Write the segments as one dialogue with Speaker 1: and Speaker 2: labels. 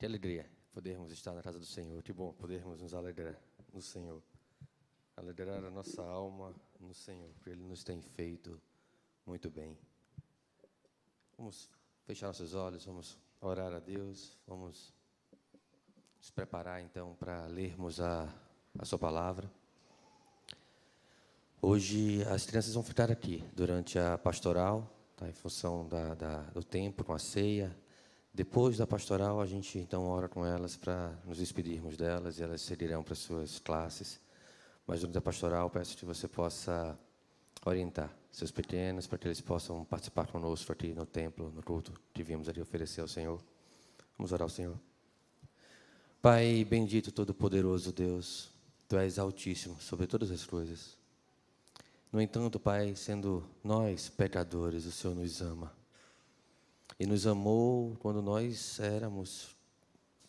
Speaker 1: Que alegria podermos estar na casa do Senhor. Que bom podermos nos alegrar no Senhor. Alegrar a nossa alma no Senhor, porque Ele nos tem feito muito bem. Vamos fechar nossos olhos, vamos orar a Deus, vamos nos preparar então para lermos a, a Sua palavra. Hoje as crianças vão ficar aqui durante a pastoral, tá, em função da, da, do tempo, com a ceia, depois da pastoral, a gente então ora com elas para nos despedirmos delas e elas seguirão para suas classes. Mas durante a pastoral, peço que você possa orientar seus pequenos para que eles possam participar conosco aqui no templo, no culto que viemos ali oferecer ao Senhor. Vamos orar ao Senhor. Pai bendito, todo-poderoso Deus, Tu és altíssimo sobre todas as coisas. No entanto, Pai, sendo nós pecadores, o Senhor nos ama e nos amou quando nós éramos,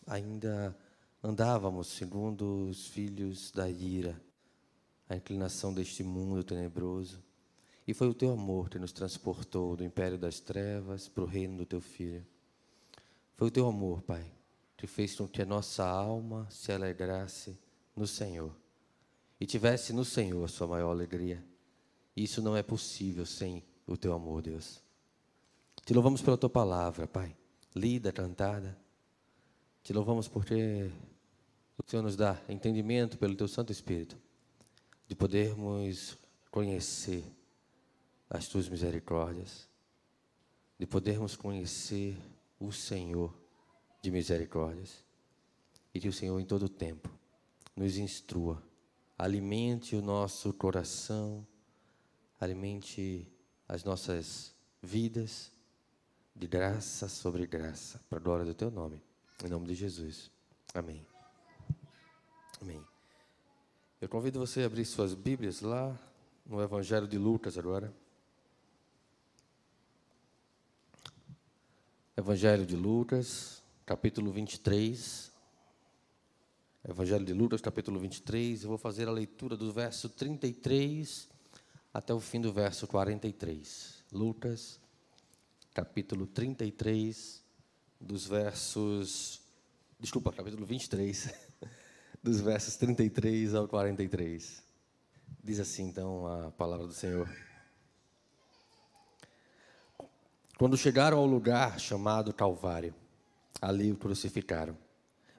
Speaker 1: ainda andávamos segundo os filhos da ira, a inclinação deste mundo tenebroso. E foi o teu amor que nos transportou do império das trevas para o reino do teu filho. Foi o teu amor, Pai, que fez com que a nossa alma se alegrasse no Senhor e tivesse no Senhor a sua maior alegria. Isso não é possível sem o teu amor, Deus. Te louvamos pela tua palavra, Pai, lida, cantada. Te louvamos porque o Senhor nos dá entendimento pelo teu Santo Espírito, de podermos conhecer as tuas misericórdias, de podermos conhecer o Senhor de misericórdias, e que o Senhor em todo o tempo nos instrua, alimente o nosso coração, alimente as nossas vidas de graça sobre graça, para a glória do teu nome. Em nome de Jesus. Amém. Amém. Eu convido você a abrir suas Bíblias lá no Evangelho de Lucas agora. Evangelho de Lucas, capítulo 23. Evangelho de Lucas, capítulo 23. Eu vou fazer a leitura do verso 33 até o fim do verso 43. Lucas capítulo 33, dos versos. Desculpa, capítulo 23, dos versos 33 ao 43. Diz assim então a palavra do Senhor. Quando chegaram ao lugar chamado Calvário, ali o crucificaram,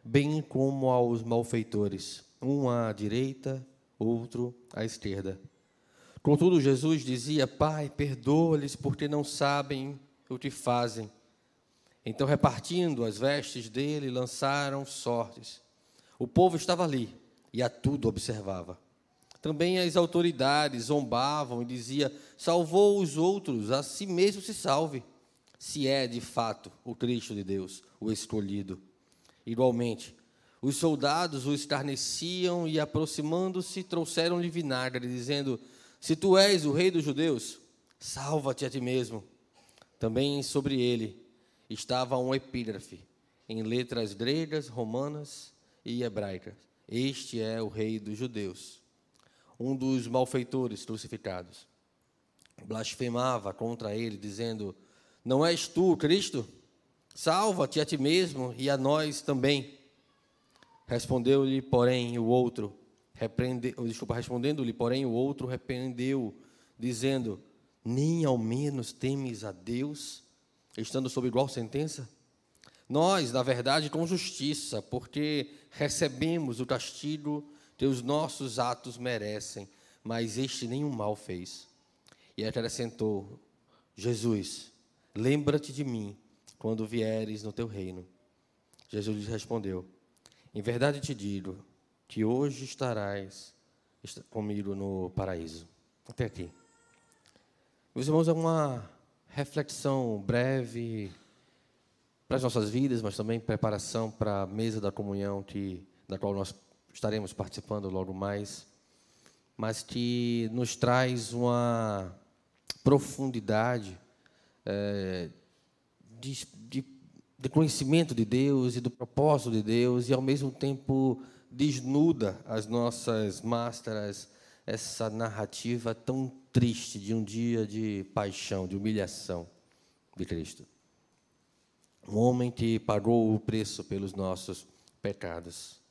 Speaker 1: bem como aos malfeitores, um à direita, outro à esquerda. Contudo, Jesus dizia: Pai, perdoa-lhes, porque não sabem o que fazem. Então, repartindo as vestes dele, lançaram sortes. O povo estava ali e a tudo observava. Também as autoridades zombavam e diziam: salvou os outros, a si mesmo se salve, se é de fato o Cristo de Deus, o escolhido. Igualmente, os soldados o escarneciam e, aproximando-se, trouxeram-lhe vinagre, dizendo: Se tu és o rei dos judeus, salva-te a ti mesmo. Também sobre ele estava um epígrafe em letras gregas, romanas e hebraicas. Este é o rei dos judeus. Um dos malfeitores crucificados blasfemava contra ele, dizendo: Não és tu, Cristo? Salva-te a ti mesmo e a nós também. Respondeu-lhe, porém, o outro, repreende, desculpa, respondendo-lhe, porém, o outro repreendeu, dizendo: nem ao menos temes a Deus, estando sob igual sentença? Nós, na verdade, com justiça, porque recebemos o castigo que os nossos atos merecem, mas este nenhum mal fez. E acrescentou: Jesus, lembra-te de mim quando vieres no teu reino. Jesus lhe respondeu: Em verdade te digo que hoje estarás comigo no paraíso. Até aqui. Meus irmãos, é uma reflexão breve para as nossas vidas, mas também preparação para a mesa da comunhão que, da qual nós estaremos participando logo mais, mas que nos traz uma profundidade é, de, de, de conhecimento de Deus e do propósito de Deus e ao mesmo tempo desnuda as nossas máscaras essa narrativa tão triste de um dia de paixão, de humilhação de Cristo. Um homem que pagou o preço pelos nossos pecados.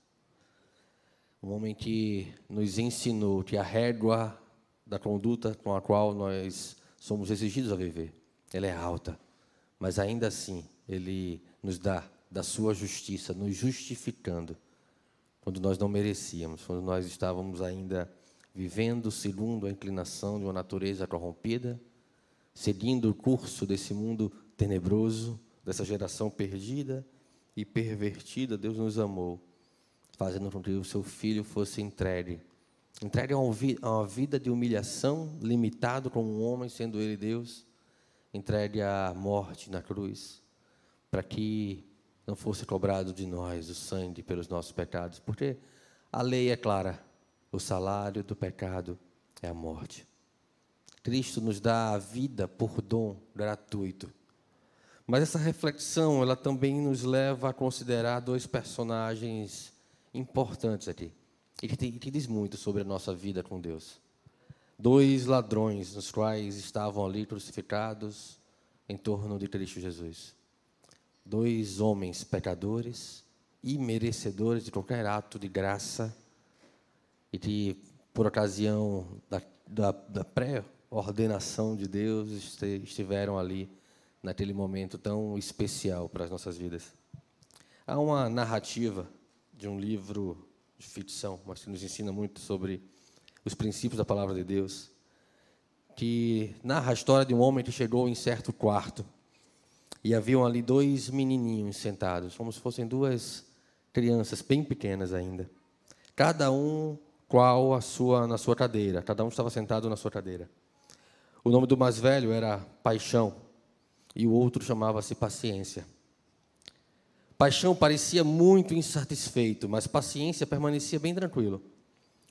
Speaker 1: Um homem que nos ensinou que a régua da conduta com a qual nós somos exigidos a viver, ela é alta, mas ainda assim ele nos dá da sua justiça, nos justificando quando nós não merecíamos, quando nós estávamos ainda vivendo segundo a inclinação de uma natureza corrompida, seguindo o curso desse mundo tenebroso, dessa geração perdida e pervertida, Deus nos amou, fazendo com que o seu filho fosse entregue. Entregue a uma vida de humilhação, limitado como um homem, sendo ele Deus, entregue à morte na cruz, para que não fosse cobrado de nós o sangue pelos nossos pecados, porque a lei é clara, o salário do pecado é a morte. Cristo nos dá a vida por dom gratuito. Mas essa reflexão, ela também nos leva a considerar dois personagens importantes aqui. E que, que diz muito sobre a nossa vida com Deus. Dois ladrões, nos quais estavam ali crucificados em torno de Cristo Jesus. Dois homens pecadores e merecedores de qualquer ato de graça e que, por ocasião da, da, da pré-ordenação de Deus, estiveram ali naquele momento tão especial para as nossas vidas. Há uma narrativa de um livro de ficção, mas que nos ensina muito sobre os princípios da palavra de Deus, que narra a história de um homem que chegou em certo quarto e haviam ali dois menininhos sentados, como se fossem duas crianças bem pequenas ainda. Cada um qual a sua na sua cadeira. Cada um estava sentado na sua cadeira. O nome do mais velho era Paixão e o outro chamava-se Paciência. Paixão parecia muito insatisfeito, mas Paciência permanecia bem tranquilo.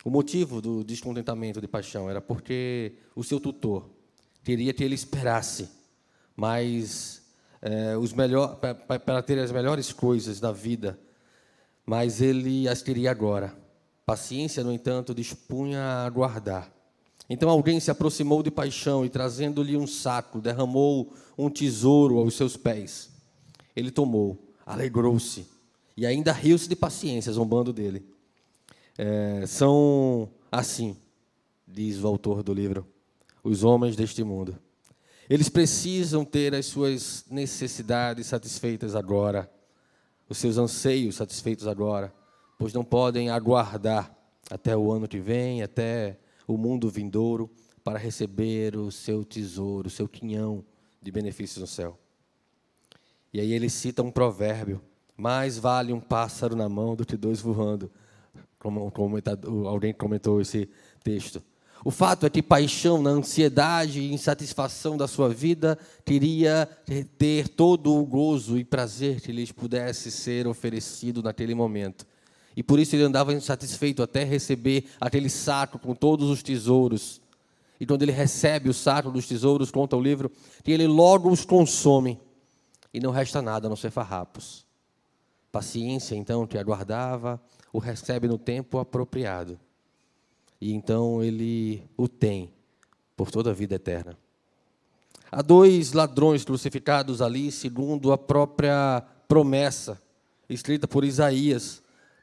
Speaker 1: O motivo do descontentamento de Paixão era porque o seu tutor queria que ele esperasse, mas é, os melhor para ter as melhores coisas da vida, mas ele as queria agora. Paciência, no entanto, dispunha a guardar. Então alguém se aproximou de paixão e, trazendo-lhe um saco, derramou um tesouro aos seus pés. Ele tomou, alegrou-se e ainda riu-se de paciência, zombando dele. É, são assim, diz o autor do livro, os homens deste mundo. Eles precisam ter as suas necessidades satisfeitas agora, os seus anseios satisfeitos agora pois não podem aguardar até o ano que vem, até o mundo vindouro, para receber o seu tesouro, o seu quinhão de benefícios no céu. E aí ele cita um provérbio: mais vale um pássaro na mão do que dois voando. Como, como alguém comentou esse texto. O fato é que paixão, na ansiedade e insatisfação da sua vida, queria ter todo o gozo e prazer que lhes pudesse ser oferecido naquele momento. E por isso ele andava insatisfeito até receber aquele saco com todos os tesouros. E quando ele recebe o saco dos tesouros, conta o livro, que ele logo os consome. E não resta nada a não ser farrapos. Paciência, então, que aguardava, o recebe no tempo apropriado. E então ele o tem por toda a vida eterna. Há dois ladrões crucificados ali, segundo a própria promessa escrita por Isaías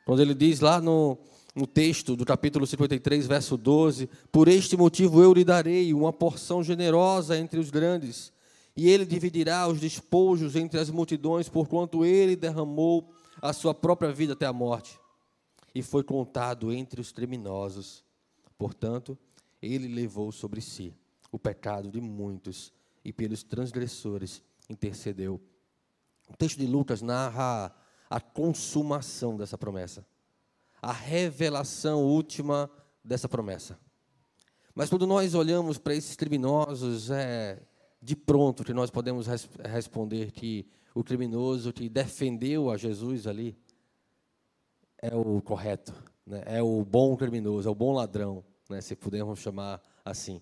Speaker 1: quando ele diz lá no, no texto do capítulo 53, verso 12: Por este motivo eu lhe darei uma porção generosa entre os grandes, e ele dividirá os despojos entre as multidões, porquanto ele derramou a sua própria vida até a morte, e foi contado entre os criminosos. Portanto, ele levou sobre si o pecado de muitos, e pelos transgressores intercedeu. O texto de Lucas narra a consumação dessa promessa, a revelação última dessa promessa. Mas quando nós olhamos para esses criminosos, é de pronto que nós podemos res responder que o criminoso que defendeu a Jesus ali é o correto, né? é o bom criminoso, é o bom ladrão, né? se pudermos chamar assim.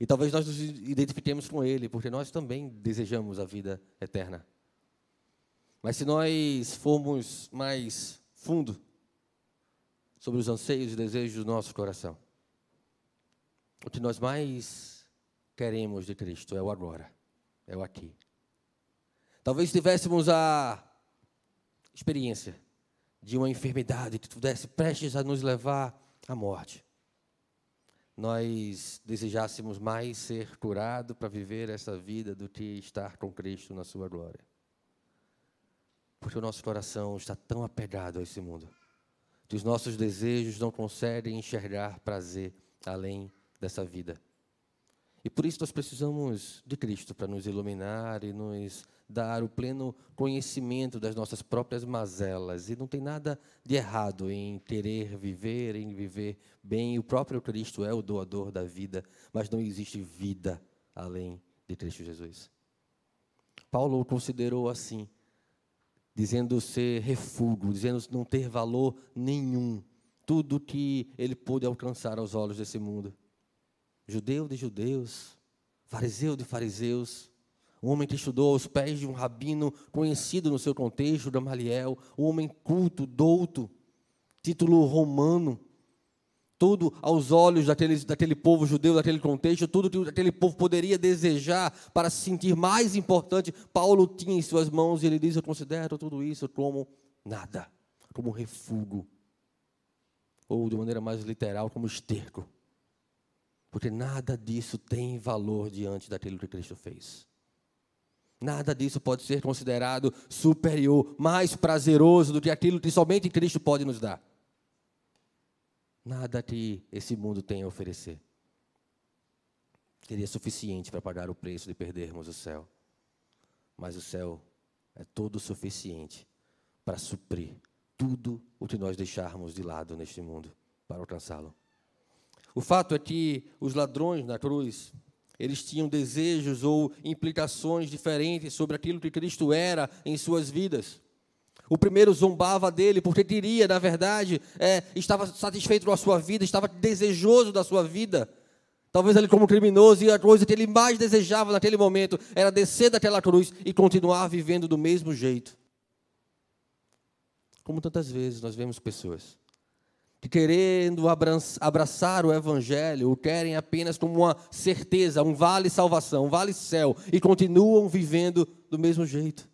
Speaker 1: E talvez nós nos identifiquemos com ele, porque nós também desejamos a vida eterna. Mas se nós formos mais fundo sobre os anseios e desejos do nosso coração, o que nós mais queremos de Cristo é o agora, é o aqui. Talvez tivéssemos a experiência de uma enfermidade que pudesse prestes a nos levar à morte. Nós desejássemos mais ser curado para viver essa vida do que estar com Cristo na sua glória. Porque o nosso coração está tão apegado a esse mundo, que os nossos desejos não conseguem enxergar prazer além dessa vida. E por isso nós precisamos de Cristo para nos iluminar e nos dar o pleno conhecimento das nossas próprias mazelas. E não tem nada de errado em querer viver, em viver bem. O próprio Cristo é o doador da vida, mas não existe vida além de Cristo Jesus. Paulo o considerou assim, dizendo ser refúgio, dizendo não ter valor nenhum, tudo que ele pôde alcançar aos olhos desse mundo. Judeu de judeus, fariseu de fariseus, um homem que estudou aos pés de um rabino conhecido no seu contexto, Gamaliel, um homem culto, douto, título romano, tudo aos olhos daquele, daquele povo judeu, daquele contexto, tudo que aquele povo poderia desejar para se sentir mais importante, Paulo tinha em suas mãos e ele diz: Eu considero tudo isso como nada, como refúgio, ou de maneira mais literal, como esterco. Porque nada disso tem valor diante daquilo que Cristo fez. Nada disso pode ser considerado superior, mais prazeroso do que aquilo que somente Cristo pode nos dar. Nada que esse mundo tem a oferecer seria suficiente para pagar o preço de perdermos o céu. Mas o céu é todo suficiente para suprir tudo o que nós deixarmos de lado neste mundo para alcançá-lo. O fato é que os ladrões na cruz, eles tinham desejos ou implicações diferentes sobre aquilo que Cristo era em suas vidas. O primeiro zombava dele porque queria, na verdade, é, estava satisfeito com a sua vida, estava desejoso da sua vida. Talvez ele, como criminoso, e a coisa que ele mais desejava naquele momento era descer daquela cruz e continuar vivendo do mesmo jeito. Como tantas vezes nós vemos pessoas que querendo abraçar o Evangelho, o querem apenas como uma certeza, um vale salvação, um vale céu, e continuam vivendo do mesmo jeito.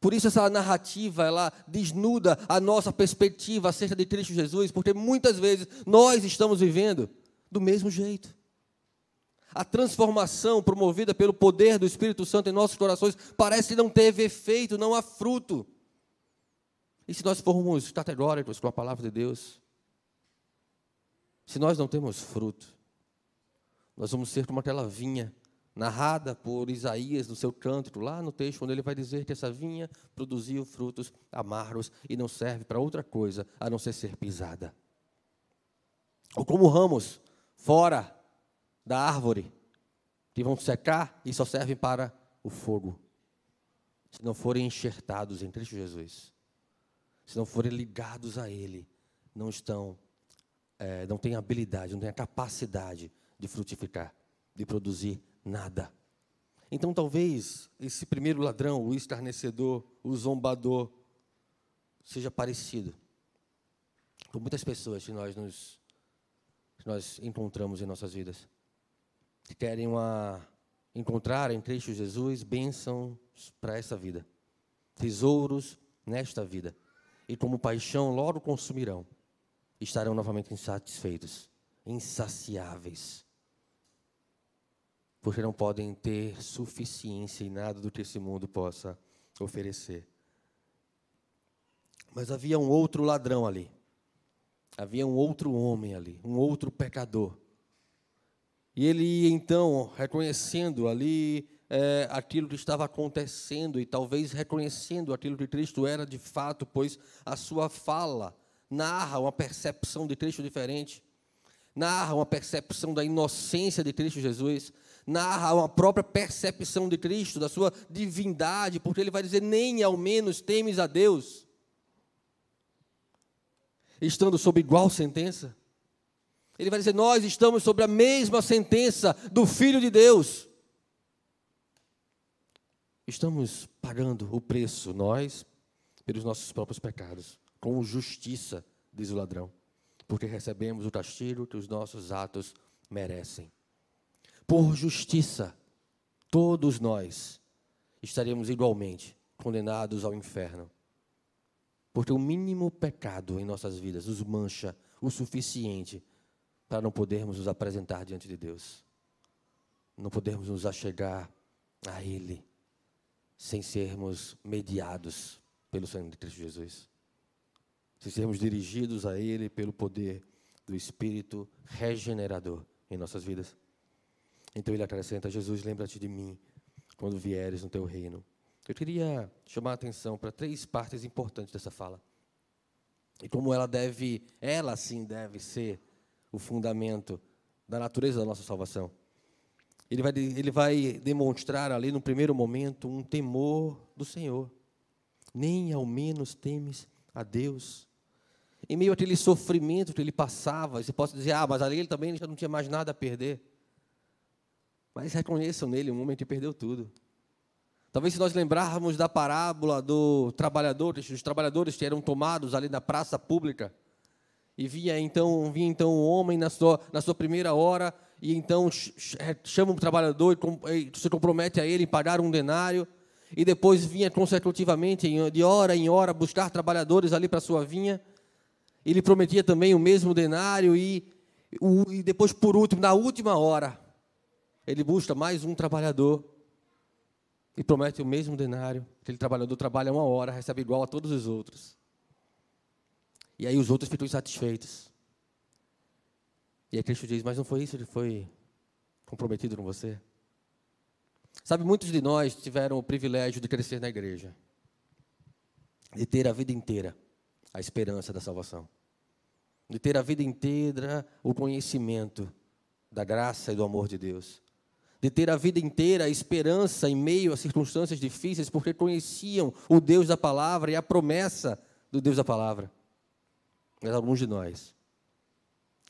Speaker 1: Por isso essa narrativa, ela desnuda a nossa perspectiva acerca de Cristo Jesus, porque muitas vezes nós estamos vivendo do mesmo jeito. A transformação promovida pelo poder do Espírito Santo em nossos corações parece não teve efeito, não há fruto. E se nós formos categóricos com a palavra de Deus, se nós não temos fruto, nós vamos ser como aquela vinha narrada por Isaías no seu cântico, lá no texto, onde ele vai dizer que essa vinha produziu frutos amargos e não serve para outra coisa a não ser ser pisada. Ou como ramos fora da árvore, que vão secar e só servem para o fogo, se não forem enxertados em Cristo Jesus se não forem ligados a Ele, não estão, é, não têm habilidade, não têm a capacidade de frutificar, de produzir nada. Então, talvez esse primeiro ladrão, o escarnecedor, o zombador, seja parecido com muitas pessoas que nós nos que nós encontramos em nossas vidas, que querem uma, encontrar em Cristo Jesus bênçãos para essa vida, tesouros nesta vida e como paixão logo consumirão, estarão novamente insatisfeitos, insaciáveis, porque não podem ter suficiência em nada do que esse mundo possa oferecer. Mas havia um outro ladrão ali, havia um outro homem ali, um outro pecador. E ele então, reconhecendo ali é, aquilo que estava acontecendo e talvez reconhecendo aquilo que Cristo era de fato, pois a sua fala narra uma percepção de Cristo diferente, narra uma percepção da inocência de Cristo Jesus, narra uma própria percepção de Cristo, da sua divindade, porque ele vai dizer: nem ao menos temes a Deus, estando sob igual sentença. Ele vai dizer: nós estamos sob a mesma sentença do Filho de Deus. Estamos pagando o preço, nós, pelos nossos próprios pecados, com justiça, diz o ladrão, porque recebemos o castigo que os nossos atos merecem. Por justiça, todos nós estaríamos igualmente condenados ao inferno. Porque o mínimo pecado em nossas vidas nos mancha o suficiente para não podermos nos apresentar diante de Deus. Não podermos nos achegar a Ele sem sermos mediados pelo sangue de Cristo Jesus. Sem sermos dirigidos a Ele pelo poder do Espírito regenerador em nossas vidas. Então ele acrescenta: Jesus, lembra-te de mim quando vieres no teu reino. Eu queria chamar a atenção para três partes importantes dessa fala. E como ela deve, ela sim deve ser o fundamento da natureza da nossa salvação. Ele vai, ele vai demonstrar ali no primeiro momento um temor do Senhor. Nem ao menos temes a Deus. Em meio àquele sofrimento que ele passava, você pode dizer, ah, mas ali ele também já não tinha mais nada a perder. Mas reconheçam nele um homem que perdeu tudo. Talvez se nós lembrarmos da parábola do trabalhador, dos trabalhadores que eram tomados ali na praça pública, e via então, via então um homem na sua, na sua primeira hora, e então chama o trabalhador e se compromete a ele em pagar um denário, e depois vinha consecutivamente, de hora em hora, buscar trabalhadores ali para sua vinha. Ele prometia também o mesmo denário, e, e depois, por último, na última hora, ele busca mais um trabalhador e promete o mesmo denário. Aquele trabalhador trabalha uma hora, recebe igual a todos os outros. E aí os outros ficam insatisfeitos. E aí Cristo diz: Mas não foi isso que foi comprometido com você? Sabe, muitos de nós tiveram o privilégio de crescer na igreja, de ter a vida inteira a esperança da salvação, de ter a vida inteira o conhecimento da graça e do amor de Deus, de ter a vida inteira a esperança em meio a circunstâncias difíceis, porque conheciam o Deus da palavra e a promessa do Deus da palavra. Mas alguns de nós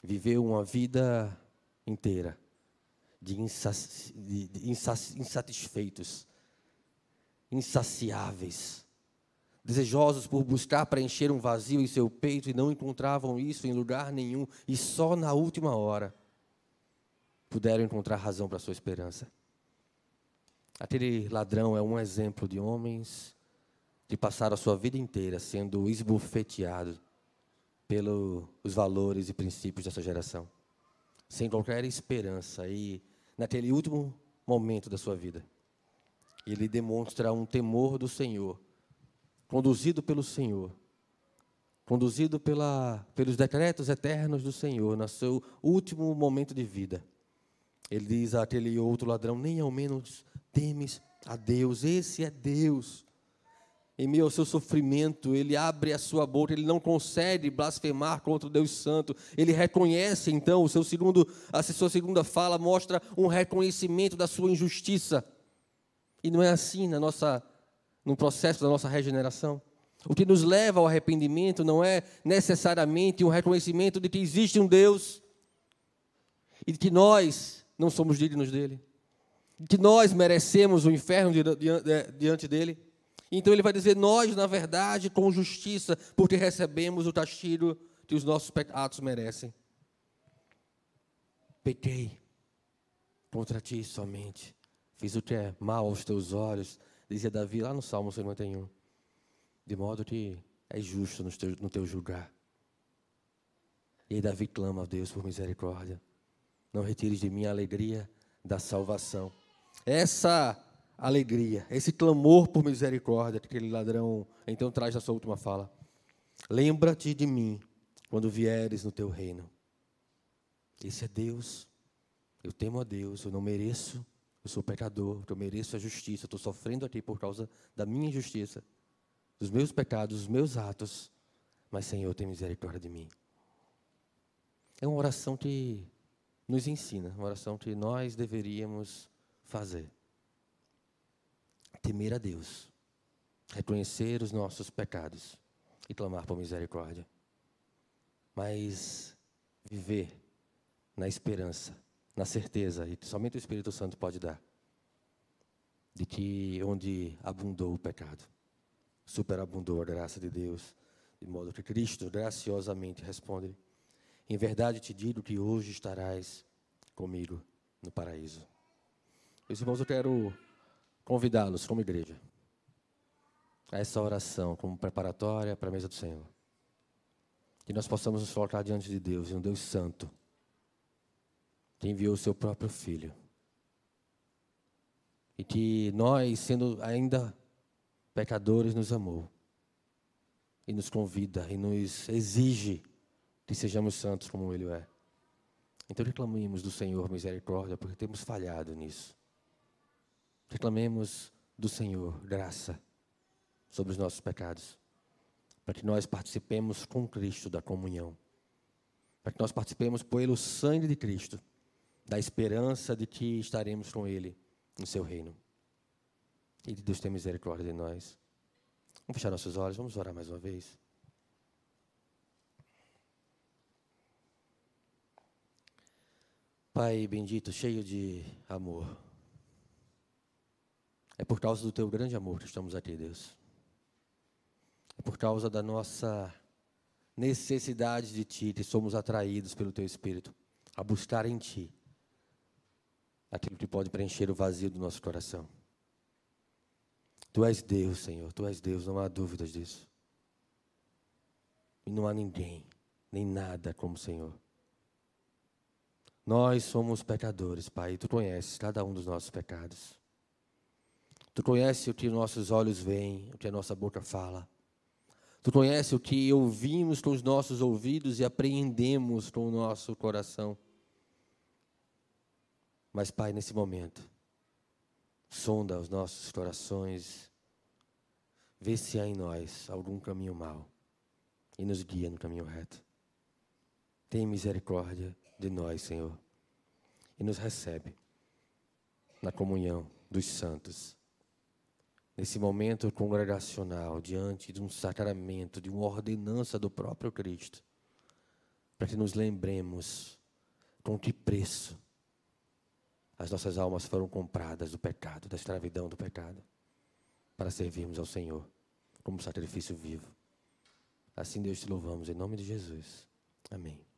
Speaker 1: viveu uma vida inteira de, de, insatisfeitos, insaciáveis, desejosos por buscar preencher um vazio em seu peito e não encontravam isso em lugar nenhum, e só na última hora puderam encontrar razão para sua esperança. Aquele ladrão é um exemplo de homens que passaram a sua vida inteira sendo esbofeteados pelos valores e princípios dessa geração, sem qualquer esperança. E naquele último momento da sua vida, ele demonstra um temor do Senhor, conduzido pelo Senhor, conduzido pela, pelos decretos eternos do Senhor, no seu último momento de vida. Ele diz àquele outro ladrão: Nem ao menos temes a Deus, esse é Deus. Em meio ao seu sofrimento, ele abre a sua boca, ele não consegue blasfemar contra o Deus Santo. Ele reconhece, então, o seu segundo, a sua segunda fala mostra um reconhecimento da sua injustiça. E não é assim na nossa, no processo da nossa regeneração. O que nos leva ao arrependimento não é necessariamente um reconhecimento de que existe um Deus e de que nós não somos dignos dele, que nós merecemos o inferno diante dele. Então ele vai dizer: Nós, na verdade, com justiça, porque recebemos o castigo que os nossos pecados merecem. Pequei contra ti somente, fiz o que é mal aos teus olhos, dizia Davi lá no Salmo 51, de modo que é justo no teu, no teu julgar. E aí Davi clama a Deus por misericórdia. Não retires de mim a alegria da salvação. Essa alegria, esse clamor por misericórdia que aquele ladrão então traz na sua última fala. Lembra-te de mim quando vieres no teu reino. Esse é Deus. Eu temo a Deus, eu não mereço, eu sou pecador, eu mereço a justiça, estou sofrendo aqui por causa da minha injustiça, dos meus pecados, dos meus atos. Mas, Senhor, tem misericórdia de mim. É uma oração que nos ensina, uma oração que nós deveríamos fazer. Temer a Deus, reconhecer os nossos pecados e clamar por misericórdia. Mas viver na esperança, na certeza, e somente o Espírito Santo pode dar, de que onde abundou o pecado, superabundou a graça de Deus, de modo que Cristo graciosamente responde em verdade te digo que hoje estarás comigo no paraíso. Meus irmãos, eu quero convidá-los como igreja a essa oração como preparatória para a mesa do Senhor. Que nós possamos nos colocar diante de Deus, um Deus santo, que enviou o seu próprio Filho. E que nós, sendo ainda pecadores, nos amou. E nos convida e nos exige que sejamos santos como Ele é. Então reclamemos do Senhor misericórdia, porque temos falhado nisso. Reclamemos do Senhor graça sobre os nossos pecados, para que nós participemos com Cristo da comunhão, para que nós participemos pelo sangue de Cristo, da esperança de que estaremos com Ele no seu reino. E de Deus ter misericórdia de nós. Vamos fechar nossos olhos, vamos orar mais uma vez. Pai bendito, cheio de amor. É por causa do teu grande amor que estamos aqui, Deus. É por causa da nossa necessidade de ti que somos atraídos pelo teu Espírito a buscar em ti aquilo que pode preencher o vazio do nosso coração. Tu és Deus, Senhor, tu és Deus, não há dúvidas disso. E não há ninguém, nem nada como o Senhor. Nós somos pecadores, Pai, tu conheces cada um dos nossos pecados. Tu conheces o que nossos olhos veem, o que a nossa boca fala. Tu conheces o que ouvimos com os nossos ouvidos e apreendemos com o nosso coração. Mas, Pai, nesse momento, sonda os nossos corações, vê se há em nós algum caminho mau e nos guia no caminho reto. Tem misericórdia de nós, Senhor, e nos recebe na comunhão dos santos. Nesse momento congregacional, diante de um sacramento, de uma ordenança do próprio Cristo, para que nos lembremos com que preço as nossas almas foram compradas do pecado, da escravidão do pecado, para servirmos ao Senhor como sacrifício vivo. Assim, Deus te louvamos, em nome de Jesus. Amém.